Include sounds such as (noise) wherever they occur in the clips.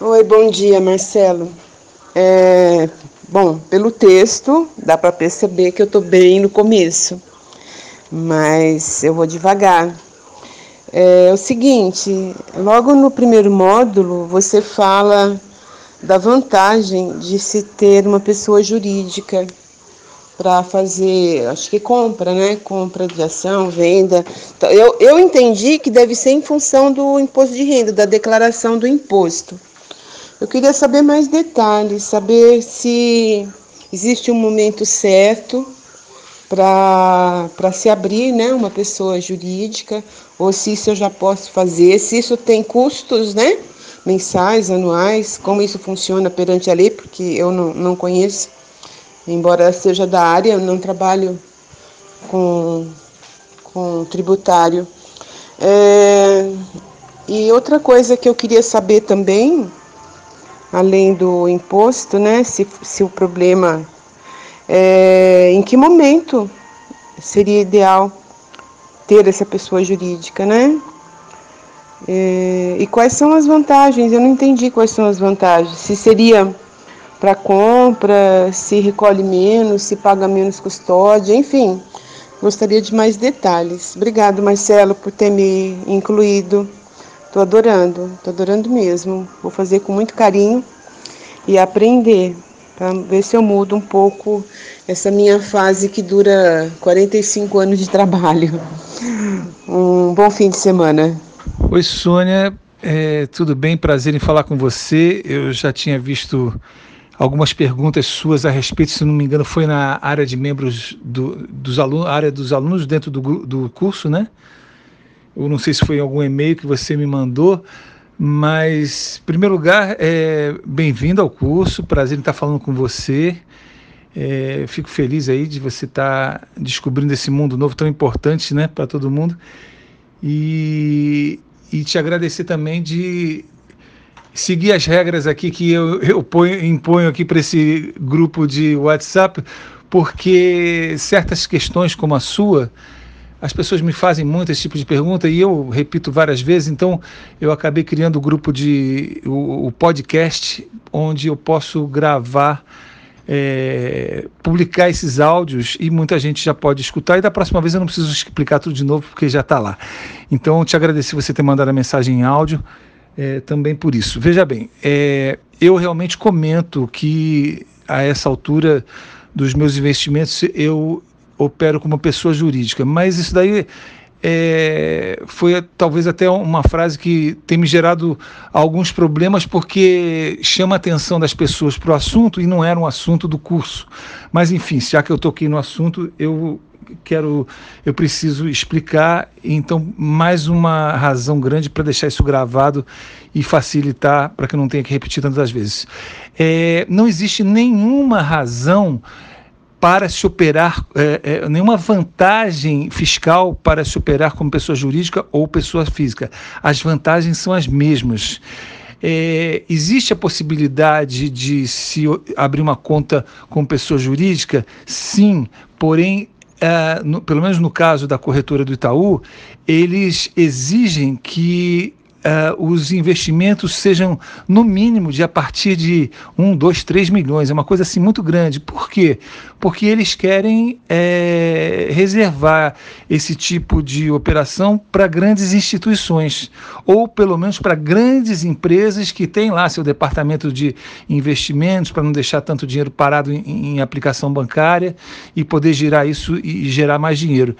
Oi, bom dia, Marcelo. É, bom, pelo texto dá para perceber que eu estou bem no começo, mas eu vou devagar. É, é o seguinte, logo no primeiro módulo você fala da vantagem de se ter uma pessoa jurídica para fazer, acho que compra, né? Compra de ação, venda. Então, eu, eu entendi que deve ser em função do imposto de renda, da declaração do imposto. Eu queria saber mais detalhes, saber se existe um momento certo para se abrir né, uma pessoa jurídica, ou se isso eu já posso fazer, se isso tem custos né, mensais, anuais, como isso funciona perante a lei, porque eu não, não conheço, embora seja da área, eu não trabalho com, com tributário. É, e outra coisa que eu queria saber também além do imposto, né? Se, se o problema é em que momento seria ideal ter essa pessoa jurídica, né? É, e quais são as vantagens? Eu não entendi quais são as vantagens. Se seria para compra, se recolhe menos, se paga menos custódia, enfim. Gostaria de mais detalhes. Obrigado, Marcelo, por ter me incluído. Tô adorando, tô adorando mesmo. Vou fazer com muito carinho e aprender para ver se eu mudo um pouco essa minha fase que dura 45 anos de trabalho. (laughs) Um bom fim de semana. Oi, Sônia. É, tudo bem? Prazer em falar com você. Eu já tinha visto algumas perguntas suas a respeito, se não me engano, foi na área de membros do, dos alunos, área dos alunos dentro do, do curso, né? Eu não sei se foi algum e-mail que você me mandou, mas, em primeiro lugar, é, bem-vindo ao curso, prazer em estar falando com você. É, fico feliz aí de você estar descobrindo esse mundo novo tão importante né, para todo mundo. E, e te agradecer também de seguir as regras aqui que eu, eu ponho, imponho aqui para esse grupo de WhatsApp, porque certas questões como a sua as pessoas me fazem muito esse tipo de pergunta e eu repito várias vezes, então eu acabei criando o grupo de o, o podcast onde eu posso gravar, é, publicar esses áudios e muita gente já pode escutar e da próxima vez eu não preciso explicar tudo de novo porque já está lá. Então eu te agradeço você ter mandado a mensagem em áudio é, também por isso. Veja bem, é, eu realmente comento que a essa altura dos meus investimentos eu opero como pessoa jurídica, mas isso daí é, foi talvez até uma frase que tem me gerado alguns problemas porque chama a atenção das pessoas para o assunto e não era um assunto do curso. Mas enfim, já que eu toquei no assunto, eu quero, eu preciso explicar. Então, mais uma razão grande para deixar isso gravado e facilitar para que eu não tenha que repetir tantas vezes. É, não existe nenhuma razão para se operar, é, é, nenhuma vantagem fiscal para se operar como pessoa jurídica ou pessoa física. As vantagens são as mesmas. É, existe a possibilidade de se abrir uma conta com pessoa jurídica? Sim, porém, é, no, pelo menos no caso da corretora do Itaú, eles exigem que uh, os investimentos sejam no mínimo de a partir de 1, 2, 3 milhões. É uma coisa assim muito grande. Por quê? Porque eles querem é, reservar esse tipo de operação para grandes instituições, ou pelo menos para grandes empresas que têm lá seu departamento de investimentos, para não deixar tanto dinheiro parado em, em aplicação bancária e poder girar isso e gerar mais dinheiro.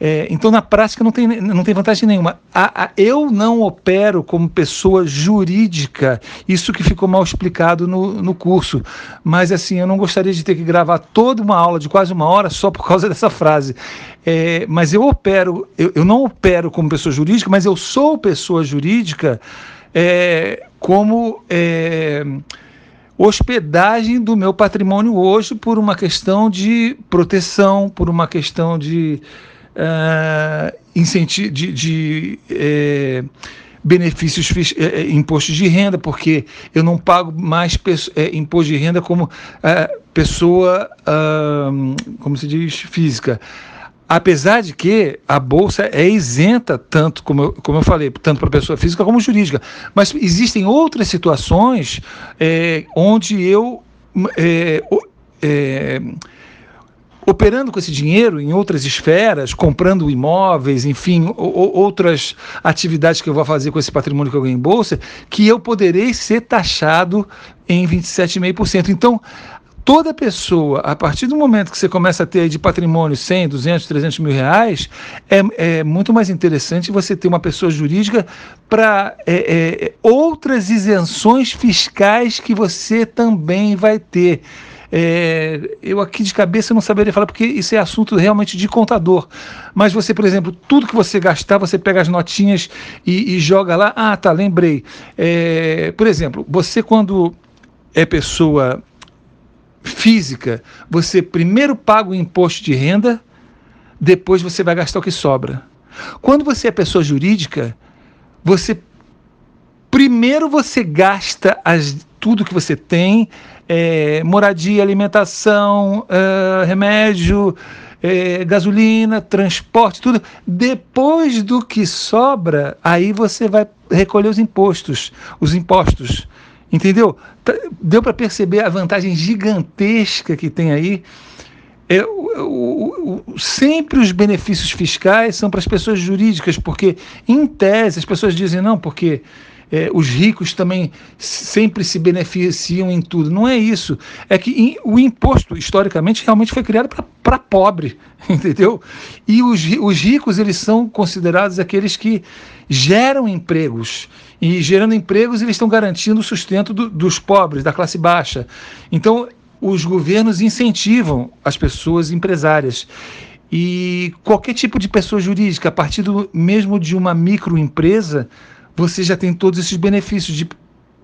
É, então, na prática, não tem, não tem vantagem nenhuma. A, a, eu não opero como pessoa jurídica, isso que ficou mal explicado no, no curso. Mas, assim, eu não gostaria de ter que gravar toda uma aula de quase uma hora só por causa (laughs) dessa frase. É, mas eu opero, eu, eu, não opero como pessoa jurídica, mas eu sou pessoa jurídica é, como é, hospedagem do meu patrimônio hoje por uma questão de proteção, por uma questão de uh, incentivo de, de é, benefícios é, impostos de renda, porque eu não pago mais é, imposto de renda como pessoa, como se diz, física. Apesar de que a bolsa é isenta, tanto como eu, como eu falei, tanto para pessoa física como jurídica. Mas existem outras situações é, onde eu. É, é, operando com esse dinheiro em outras esferas, comprando imóveis, enfim, ou, outras atividades que eu vou fazer com esse patrimônio que eu ganho em bolsa, que eu poderei ser taxado em 27,5%. Então, toda pessoa, a partir do momento que você começa a ter de patrimônio 100, 200, 300 mil reais, é, é muito mais interessante você ter uma pessoa jurídica para é, é, outras isenções fiscais que você também vai ter. É, eu aqui de cabeça não saberia falar, porque isso é assunto realmente de contador. Mas você, por exemplo, tudo que você gastar, você pega as notinhas e, e joga lá. Ah, tá, lembrei. É, por exemplo, você quando é pessoa física, você primeiro paga o imposto de renda, depois você vai gastar o que sobra. Quando você é pessoa jurídica, você primeiro você gasta as, tudo que você tem, é, moradia, alimentação, é, remédio, é, gasolina, transporte, tudo. Depois do que sobra, aí você vai recolher os impostos, os impostos. Entendeu? Tá, deu para perceber a vantagem gigantesca que tem aí. É, o, o, o, sempre os benefícios fiscais são para as pessoas jurídicas, porque, em tese, as pessoas dizem não, porque é, os ricos também sempre se beneficiam em tudo. Não é isso. É que in, o imposto, historicamente, realmente foi criado para pobre, (laughs) entendeu? E os, os ricos, eles são considerados aqueles que geram empregos. E gerando empregos, eles estão garantindo o sustento do, dos pobres, da classe baixa. Então, os governos incentivam as pessoas empresárias. E qualquer tipo de pessoa jurídica, a partir do, mesmo de uma microempresa, você já tem todos esses benefícios de,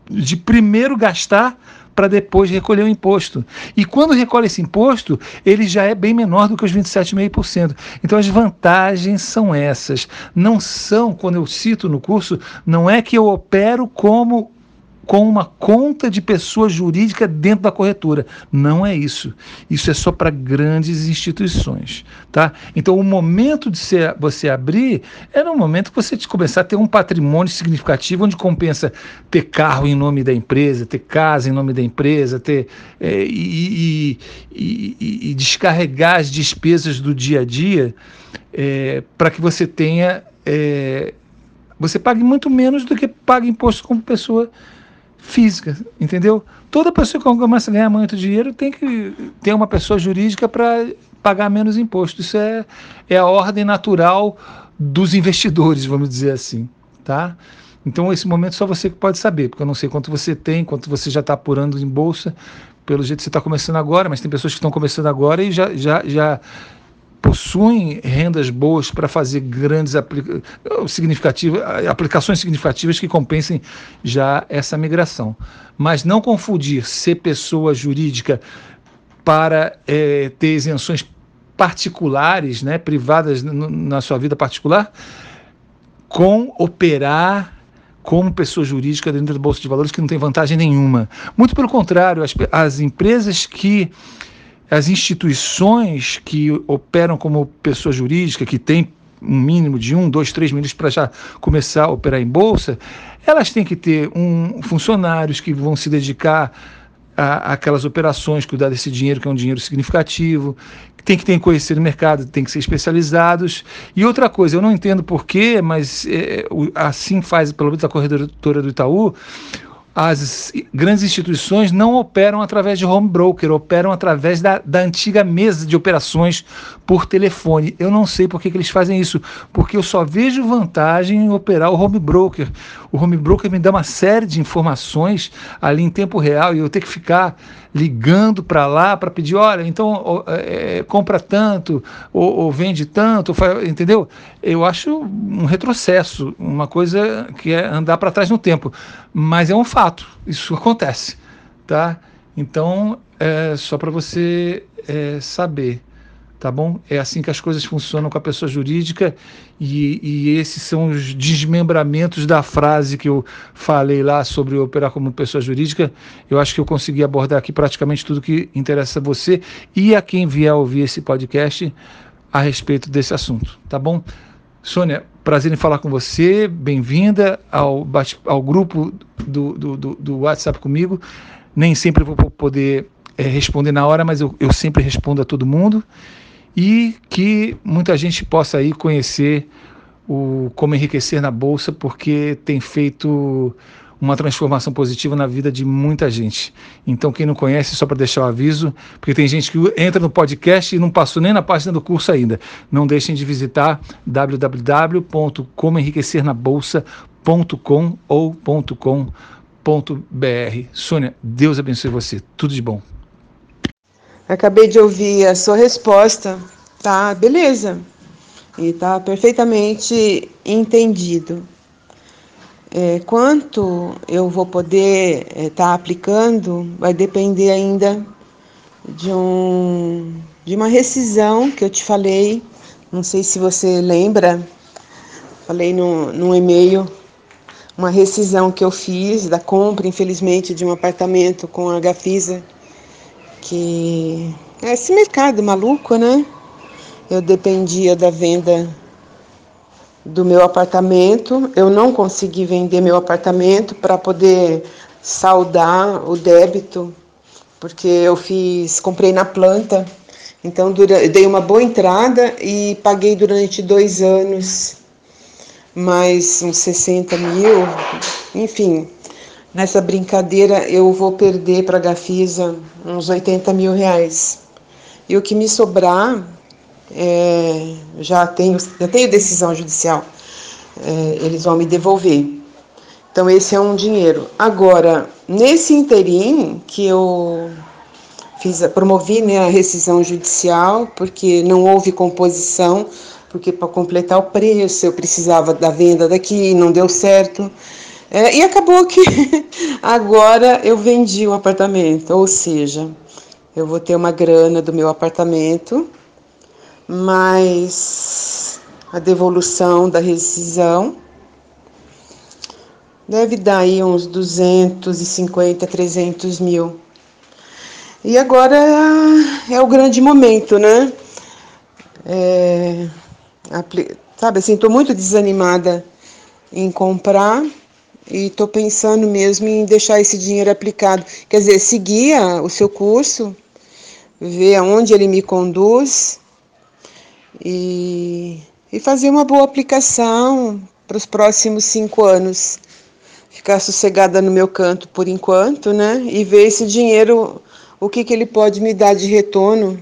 de primeiro gastar para depois recolher o imposto. E quando recolhe esse imposto, ele já é bem menor do que os 27,5%. Então as vantagens são essas. Não são, quando eu cito no curso, não é que eu opero como com uma conta de pessoa jurídica dentro da corretora. Não é isso. Isso é só para grandes instituições. Tá? Então, o momento de você abrir é no momento que você começar a ter um patrimônio significativo, onde compensa ter carro em nome da empresa, ter casa em nome da empresa, ter é, e, e, e, e, descarregar as despesas do dia a dia é, para que você tenha. É, você pague muito menos do que paga imposto como pessoa física, entendeu? Toda pessoa que começa a ganhar muito dinheiro tem que ter uma pessoa jurídica para pagar menos imposto. Isso é, é a ordem natural dos investidores, vamos dizer assim, tá? Então, esse momento só você que pode saber, porque eu não sei quanto você tem, quanto você já está apurando em bolsa, pelo jeito que você está começando agora, mas tem pessoas que estão começando agora e já, já, já possuem rendas boas para fazer grandes aplica aplicações significativas que compensem já essa migração. Mas não confundir ser pessoa jurídica para é, ter isenções particulares, né, privadas na sua vida particular, com operar como pessoa jurídica dentro da Bolsa de Valores que não tem vantagem nenhuma. Muito pelo contrário, as, as empresas que as instituições que operam como pessoa jurídica, que tem um mínimo de um, dois, três milhões para já começar a operar em bolsa, elas têm que ter um, funcionários que vão se dedicar a, aquelas operações, cuidar desse dinheiro, que é um dinheiro significativo, tem que ter conhecer o mercado, tem que ser especializados. E outra coisa, eu não entendo porquê, mas é, assim faz, pelo menos a corretora do Itaú, as grandes instituições não operam através de home broker, operam através da, da antiga mesa de operações por telefone. Eu não sei por que, que eles fazem isso, porque eu só vejo vantagem em operar o home broker. O home broker me dá uma série de informações ali em tempo real e eu tenho que ficar ligando para lá para pedir, olha, então é, compra tanto, ou, ou vende tanto, ou entendeu? Eu acho um retrocesso, uma coisa que é andar para trás no tempo. Mas é um fato, isso acontece. Tá? Então, é só para você é, saber tá bom? É assim que as coisas funcionam com a pessoa jurídica e, e, esses são os desmembramentos da frase que eu falei lá sobre operar como pessoa jurídica. Eu acho que eu consegui abordar aqui praticamente tudo que interessa a você e a quem vier ouvir esse podcast a respeito desse assunto, tá bom? Sônia, prazer em falar com você, bem-vinda ao, ao grupo do, do, do, do, WhatsApp comigo. Nem sempre vou poder é, responder na hora, mas eu, eu sempre respondo a todo mundo. E que muita gente possa aí conhecer o Como Enriquecer na Bolsa, porque tem feito uma transformação positiva na vida de muita gente. Então, quem não conhece, só para deixar o aviso, porque tem gente que entra no podcast e não passou nem na página do curso ainda. Não deixem de visitar www.comoenriquecernabolsa.com ou .com.br. Sônia, Deus abençoe você. Tudo de bom. Acabei de ouvir a sua resposta. Tá, beleza. E tá perfeitamente entendido. É, quanto eu vou poder estar é, tá aplicando vai depender ainda de, um, de uma rescisão que eu te falei. Não sei se você lembra, falei no, num e-mail, uma rescisão que eu fiz da compra, infelizmente, de um apartamento com a Gafisa, que é esse mercado maluco, né? Eu dependia da venda do meu apartamento. Eu não consegui vender meu apartamento para poder saldar o débito, porque eu fiz, comprei na planta. Então dei uma boa entrada e paguei durante dois anos mais uns 60 mil. Enfim, nessa brincadeira eu vou perder para a Gafisa uns 80 mil reais. E o que me sobrar é, já, tenho, já tenho decisão judicial, é, eles vão me devolver. Então, esse é um dinheiro. Agora, nesse interim que eu fiz, promovi né, a rescisão judicial, porque não houve composição, porque para completar o preço eu precisava da venda daqui, não deu certo. É, e acabou que (laughs) agora eu vendi o apartamento, ou seja, eu vou ter uma grana do meu apartamento mais a devolução da rescisão. Deve dar aí uns 250, 300 mil. E agora é o grande momento, né? É, sabe assim, estou muito desanimada em comprar e estou pensando mesmo em deixar esse dinheiro aplicado. Quer dizer, seguir o seu curso, ver aonde ele me conduz e, e fazer uma boa aplicação para os próximos cinco anos. Ficar sossegada no meu canto por enquanto, né? E ver esse dinheiro, o que, que ele pode me dar de retorno.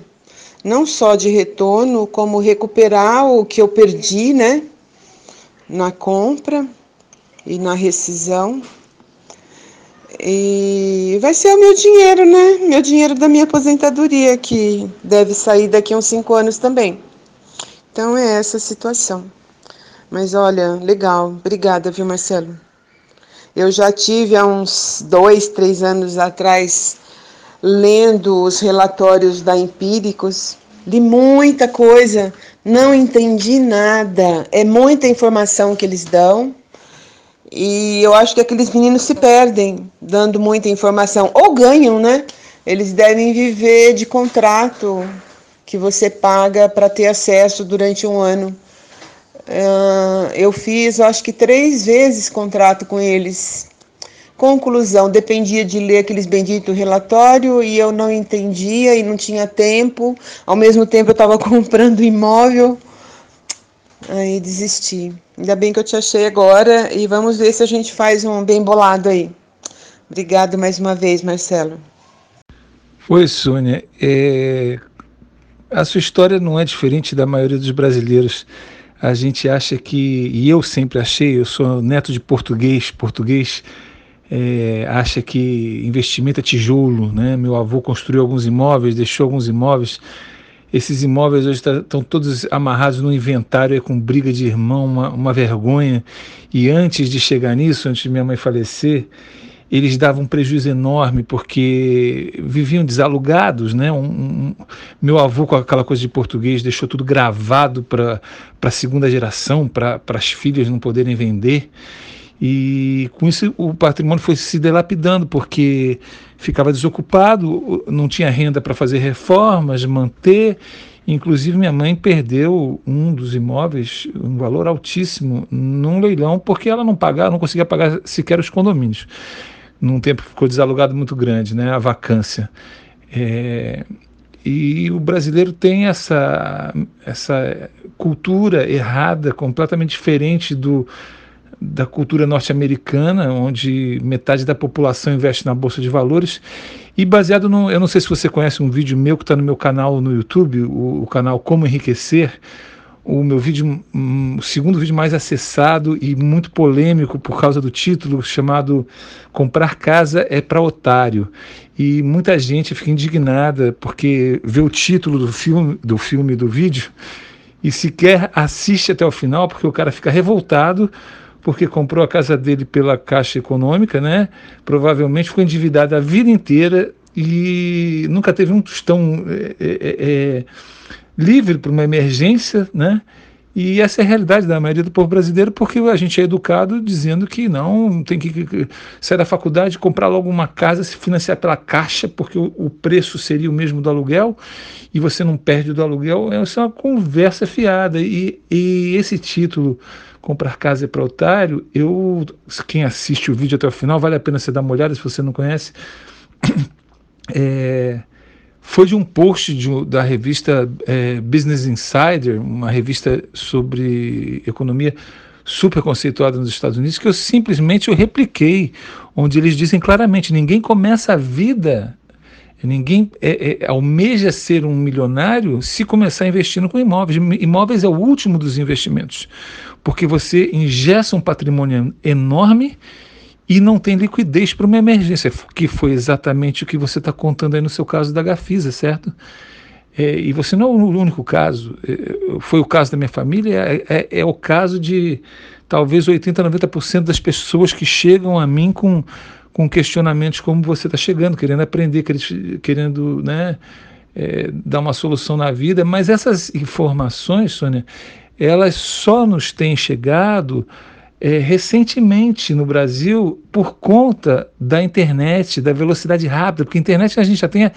Não só de retorno, como recuperar o que eu perdi, né? Na compra e na rescisão. E vai ser o meu dinheiro, né? Meu dinheiro da minha aposentadoria, que deve sair daqui a uns cinco anos também. Então é essa a situação. Mas olha, legal. Obrigada, viu, Marcelo? Eu já tive há uns dois, três anos atrás, lendo os relatórios da Empíricos, li muita coisa, não entendi nada. É muita informação que eles dão. E eu acho que aqueles meninos se perdem dando muita informação. Ou ganham, né? Eles devem viver de contrato que você paga para ter acesso durante um ano. Uh, eu fiz, eu acho que três vezes contrato com eles. Conclusão, dependia de ler aqueles benditos relatório e eu não entendia e não tinha tempo. Ao mesmo tempo eu estava (laughs) comprando imóvel. Aí desisti. Ainda bem que eu te achei agora e vamos ver se a gente faz um bem bolado aí. Obrigado mais uma vez, Marcelo. Oi, Sônia. É, a sua história não é diferente da maioria dos brasileiros. A gente acha que, e eu sempre achei, eu sou neto de português, português é, acha que investimento é tijolo, né? Meu avô construiu alguns imóveis, deixou alguns imóveis. Esses imóveis hoje estão tá, todos amarrados no inventário, é com briga de irmão, uma, uma vergonha. E antes de chegar nisso, antes de minha mãe falecer, eles davam um prejuízo enorme porque viviam desalugados, né? Um, um, meu avô com aquela coisa de português deixou tudo gravado para a segunda geração, para as filhas não poderem vender. E com isso o patrimônio foi se delapidando, porque ficava desocupado, não tinha renda para fazer reformas, manter, Inclusive, minha mãe perdeu um dos imóveis, um valor altíssimo, num leilão, porque ela não pagava, não conseguia pagar sequer os condomínios. Num tempo que ficou desalugado muito grande, né, a vacância. É, e o brasileiro tem essa, essa cultura errada, completamente diferente do, da cultura norte-americana, onde metade da população investe na bolsa de valores. E baseado no. Eu não sei se você conhece um vídeo meu que está no meu canal no YouTube, o, o, canal Como Enriquecer. O meu vídeo, um, segundo vídeo mais acessado e muito polêmico por causa do título, chamado Comprar Casa é para Otário. E muita gente fica indignada porque vê o título do filme, do filme do vídeo e sequer assiste até o final, porque o cara fica revoltado porque comprou a casa dele pela Caixa Econômica, né? Provavelmente ficou endividado a vida inteira e nunca teve um tostão é, é, é, livre para uma emergência, né? E essa é a realidade da maioria do povo brasileiro, porque a gente é educado dizendo que não, tem que sair da faculdade, comprar logo uma casa, se financiar pela caixa, porque o, preço seria o mesmo do aluguel, e você não perde do aluguel. Essa é uma conversa fiada. E, e esse título comprar casa é para otário, eu, quem assiste o vídeo até o final, vale a pena você dar uma olhada se você não conhece. (clears throat) É, foi de um post de, da revista é, Business Insider, uma revista sobre economia super conceituada nos Estados Unidos, que eu simplesmente eu repliquei, onde eles dizem claramente: ninguém começa a vida Ninguém é, é, almeja ser um milionário se começar investindo com imóveis. Imóveis é o último dos investimentos, porque você ingessa um patrimônio enorme e não tem liquidez para uma emergência, que foi exatamente o que você está contando aí no seu caso da Gafisa, certo? É, e você não é o único caso, é, foi o caso da minha família, é, é, é o caso de talvez 80, 90% das pessoas que chegam a mim com com questionamentos como você está chegando, querendo aprender, querendo né, é, dar uma solução na vida, mas essas informações, Sônia, elas só nos têm chegado é, recentemente no Brasil por conta da internet, da velocidade rápida, porque a internet a gente já tem,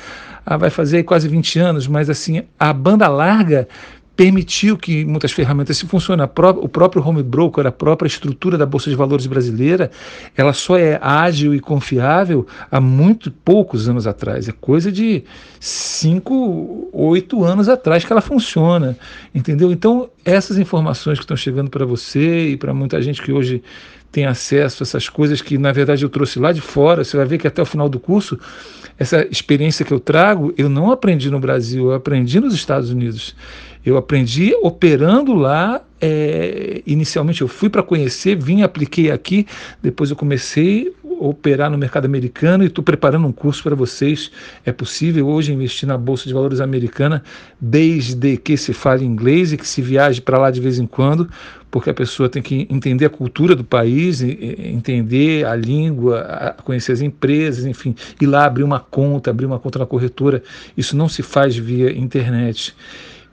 a, vai fazer quase 20 anos, mas assim, a banda larga permitiu que muitas ferramentas se funcionem. O próprio home broker, a própria estrutura da Bolsa de Valores brasileira, ela só é ágil e confiável há muito poucos anos atrás. É coisa de cinco, oito anos atrás que ela funciona, entendeu? Então, essas informações que estão chegando para você e para muita gente que hoje tem acesso a essas coisas que, na verdade, eu trouxe lá de fora, você vai ver que até o final do curso, essa experiência que eu trago, eu não aprendi no Brasil, eu aprendi nos Estados Unidos. Eu aprendi operando lá. É, inicialmente eu fui para conhecer, vim, apliquei aqui, depois eu comecei a operar no mercado americano e estou preparando um curso para vocês. É possível hoje investir na Bolsa de Valores americana, desde que se fale inglês e que se viaje para lá de vez em quando, porque a pessoa tem que entender a cultura do país, entender a língua, conhecer as empresas, enfim, ir lá abrir uma conta, abrir uma conta na corretora. Isso não se faz via internet.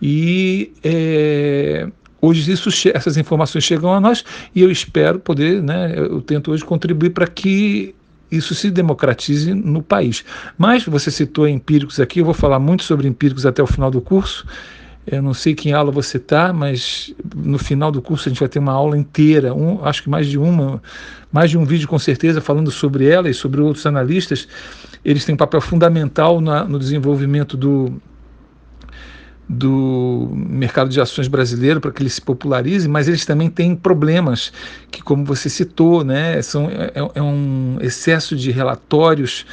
E é, hoje isso, essas informações chegam a nós e eu espero poder, né, eu tento hoje contribuir para que isso se democratize no país. Mas você citou empíricos aqui, eu vou falar muito sobre empíricos até o final do curso. Eu não sei que aula você está, mas no final do curso a gente vai ter uma aula inteira, um, acho que mais de uma, mais de um vídeo com certeza falando sobre ela e sobre outros analistas. Eles têm um papel fundamental na, no desenvolvimento do, do mercado de ações brasileiro para que ele se popularize, mas eles também têm problemas que, como você citou, né, são, é, é um excesso de relatórios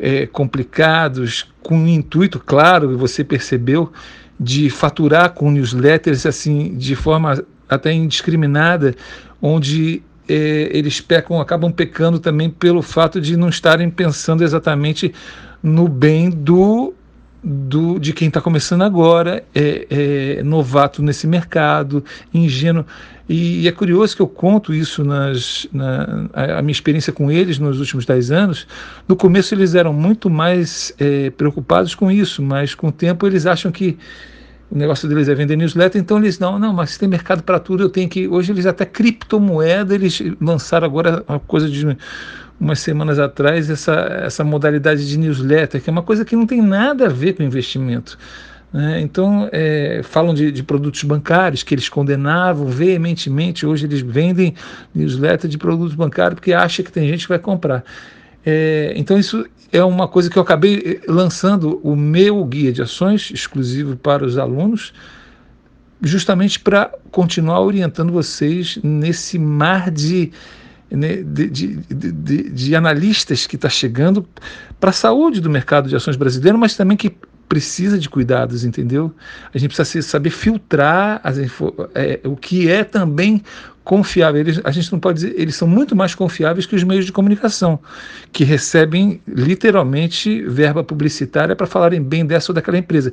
é, complicados, com o intuito, claro, você percebeu, de faturar com newsletters assim de forma até indiscriminada, onde é, eles pecam, acabam pecando também pelo fato de não estarem pensando exatamente no bem do do, de quem está começando agora, é, é, novato nesse mercado, ingênuo. E, e, é curioso que eu conto isso nas, na a, a minha experiência com eles nos últimos dez anos. No começo eles eram muito mais é, preocupados com isso, mas com o tempo eles acham que o negócio deles é vender newsletter, então eles não, não, mas tem mercado para tudo, eu tenho que. Hoje eles até criptomoeda, eles lançaram agora uma coisa de umas semanas atrás essa, essa modalidade de newsletter, que é uma coisa que não tem nada a ver com investimento. Né? Então, é, falam de, de, produtos bancários que eles condenavam veementemente. Hoje eles vendem newsletter de produtos bancários porque acham que tem gente que vai comprar. É, então, isso é uma coisa que eu acabei eh, lançando o meu guia de ações exclusivo para os alunos, justamente para continuar orientando vocês nesse mar de, de, de, de, de analistas que está chegando para a saúde do mercado de ações brasileiro, mas também que precisa de cuidados, entendeu? A gente precisa saber filtrar as, é, o que é também confiável. Eles, a gente não pode dizer, eles são muito mais confiáveis que os meios de comunicação, que recebem literalmente verba publicitária para falarem bem dessa ou daquela empresa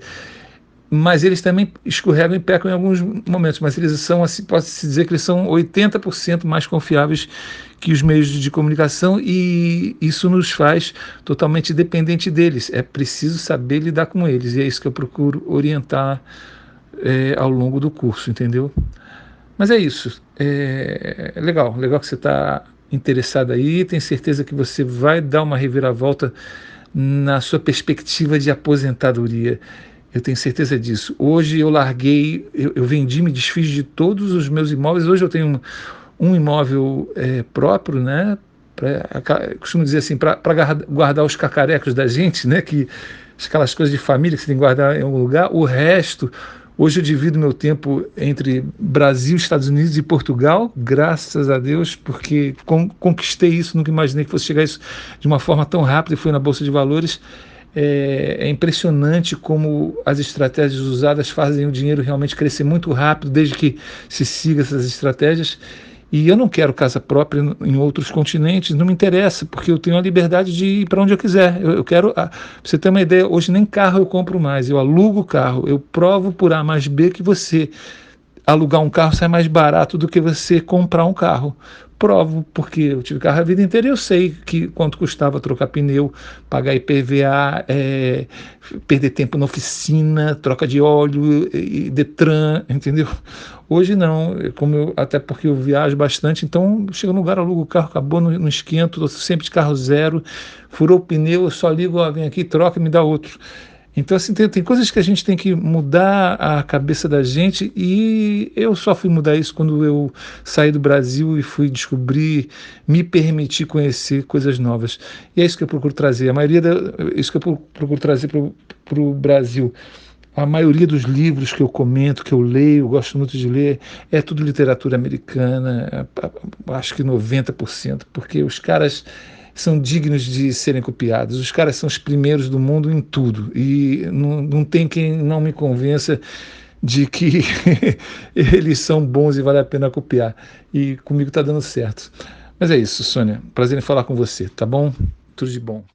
mas eles também escorregam e pecam em alguns momentos, mas eles são, assim, pode-se dizer que eles são 80% mais confiáveis que os meios de comunicação e isso nos faz totalmente dependente deles. É preciso saber lidar com eles e é isso que eu procuro orientar é, ao longo do curso, entendeu? Mas é isso. É, é legal, legal que você está interessado aí. Tenho certeza que você vai dar uma reviravolta na sua perspectiva de aposentadoria. Eu tenho certeza disso. Hoje eu larguei, eu, eu vendi, me desfiz de todos os meus imóveis. Hoje eu tenho um, imóvel é, próprio, né? Pra, costumo dizer assim, para guardar os cacarecos da gente, né? Que aquelas coisas de família que você tem que guardar em algum lugar. O resto, hoje eu divido meu tempo entre Brasil, Estados Unidos e Portugal, graças a Deus, porque conquistei isso, nunca imaginei que fosse chegar isso de uma forma tão rápida e foi na Bolsa de Valores. É, é, impressionante como as estratégias usadas fazem o dinheiro realmente crescer muito rápido, desde que se siga essas estratégias. E eu não quero casa própria em outros continentes, não me interessa, porque eu tenho a liberdade de ir para onde eu quiser. Eu, eu quero, ah, pra você ter uma ideia, hoje nem carro eu compro mais, eu alugo o carro, eu provo por A mais B que você alugar um carro sai mais barato do que você comprar um carro provo, porque eu tive carro a vida inteira e eu sei que quanto custava trocar pneu, pagar IPVA, é, perder tempo na oficina, troca de óleo, e Detran, (laughs) entendeu? Hoje não, como eu, até porque eu viajo bastante, então chego no lugar, alugo o carro, acabou, no, no esquento, estou sempre de carro zero, furou o pneu, eu só ligo, ó, vem aqui, troca e me dá outro. Então, assim, tem, tem, coisas que a gente tem que mudar a cabeça da gente e eu só fui mudar isso quando eu saí do Brasil e fui descobrir, me permitir conhecer coisas novas. E é isso que eu procuro trazer. A maioria da, isso que eu procuro trazer para o Brasil. A maioria dos livros que eu comento, que eu leio, gosto muito de ler, é tudo literatura americana, acho que 90%, porque os caras são dignos de serem copiados. Os caras são os primeiros do mundo em tudo. E não, não tem quem não me convença de que (laughs) eles são bons e vale a pena copiar. E comigo está dando certo. Mas é isso, Sônia. Prazer em falar com você, tá bom? Tudo de bom.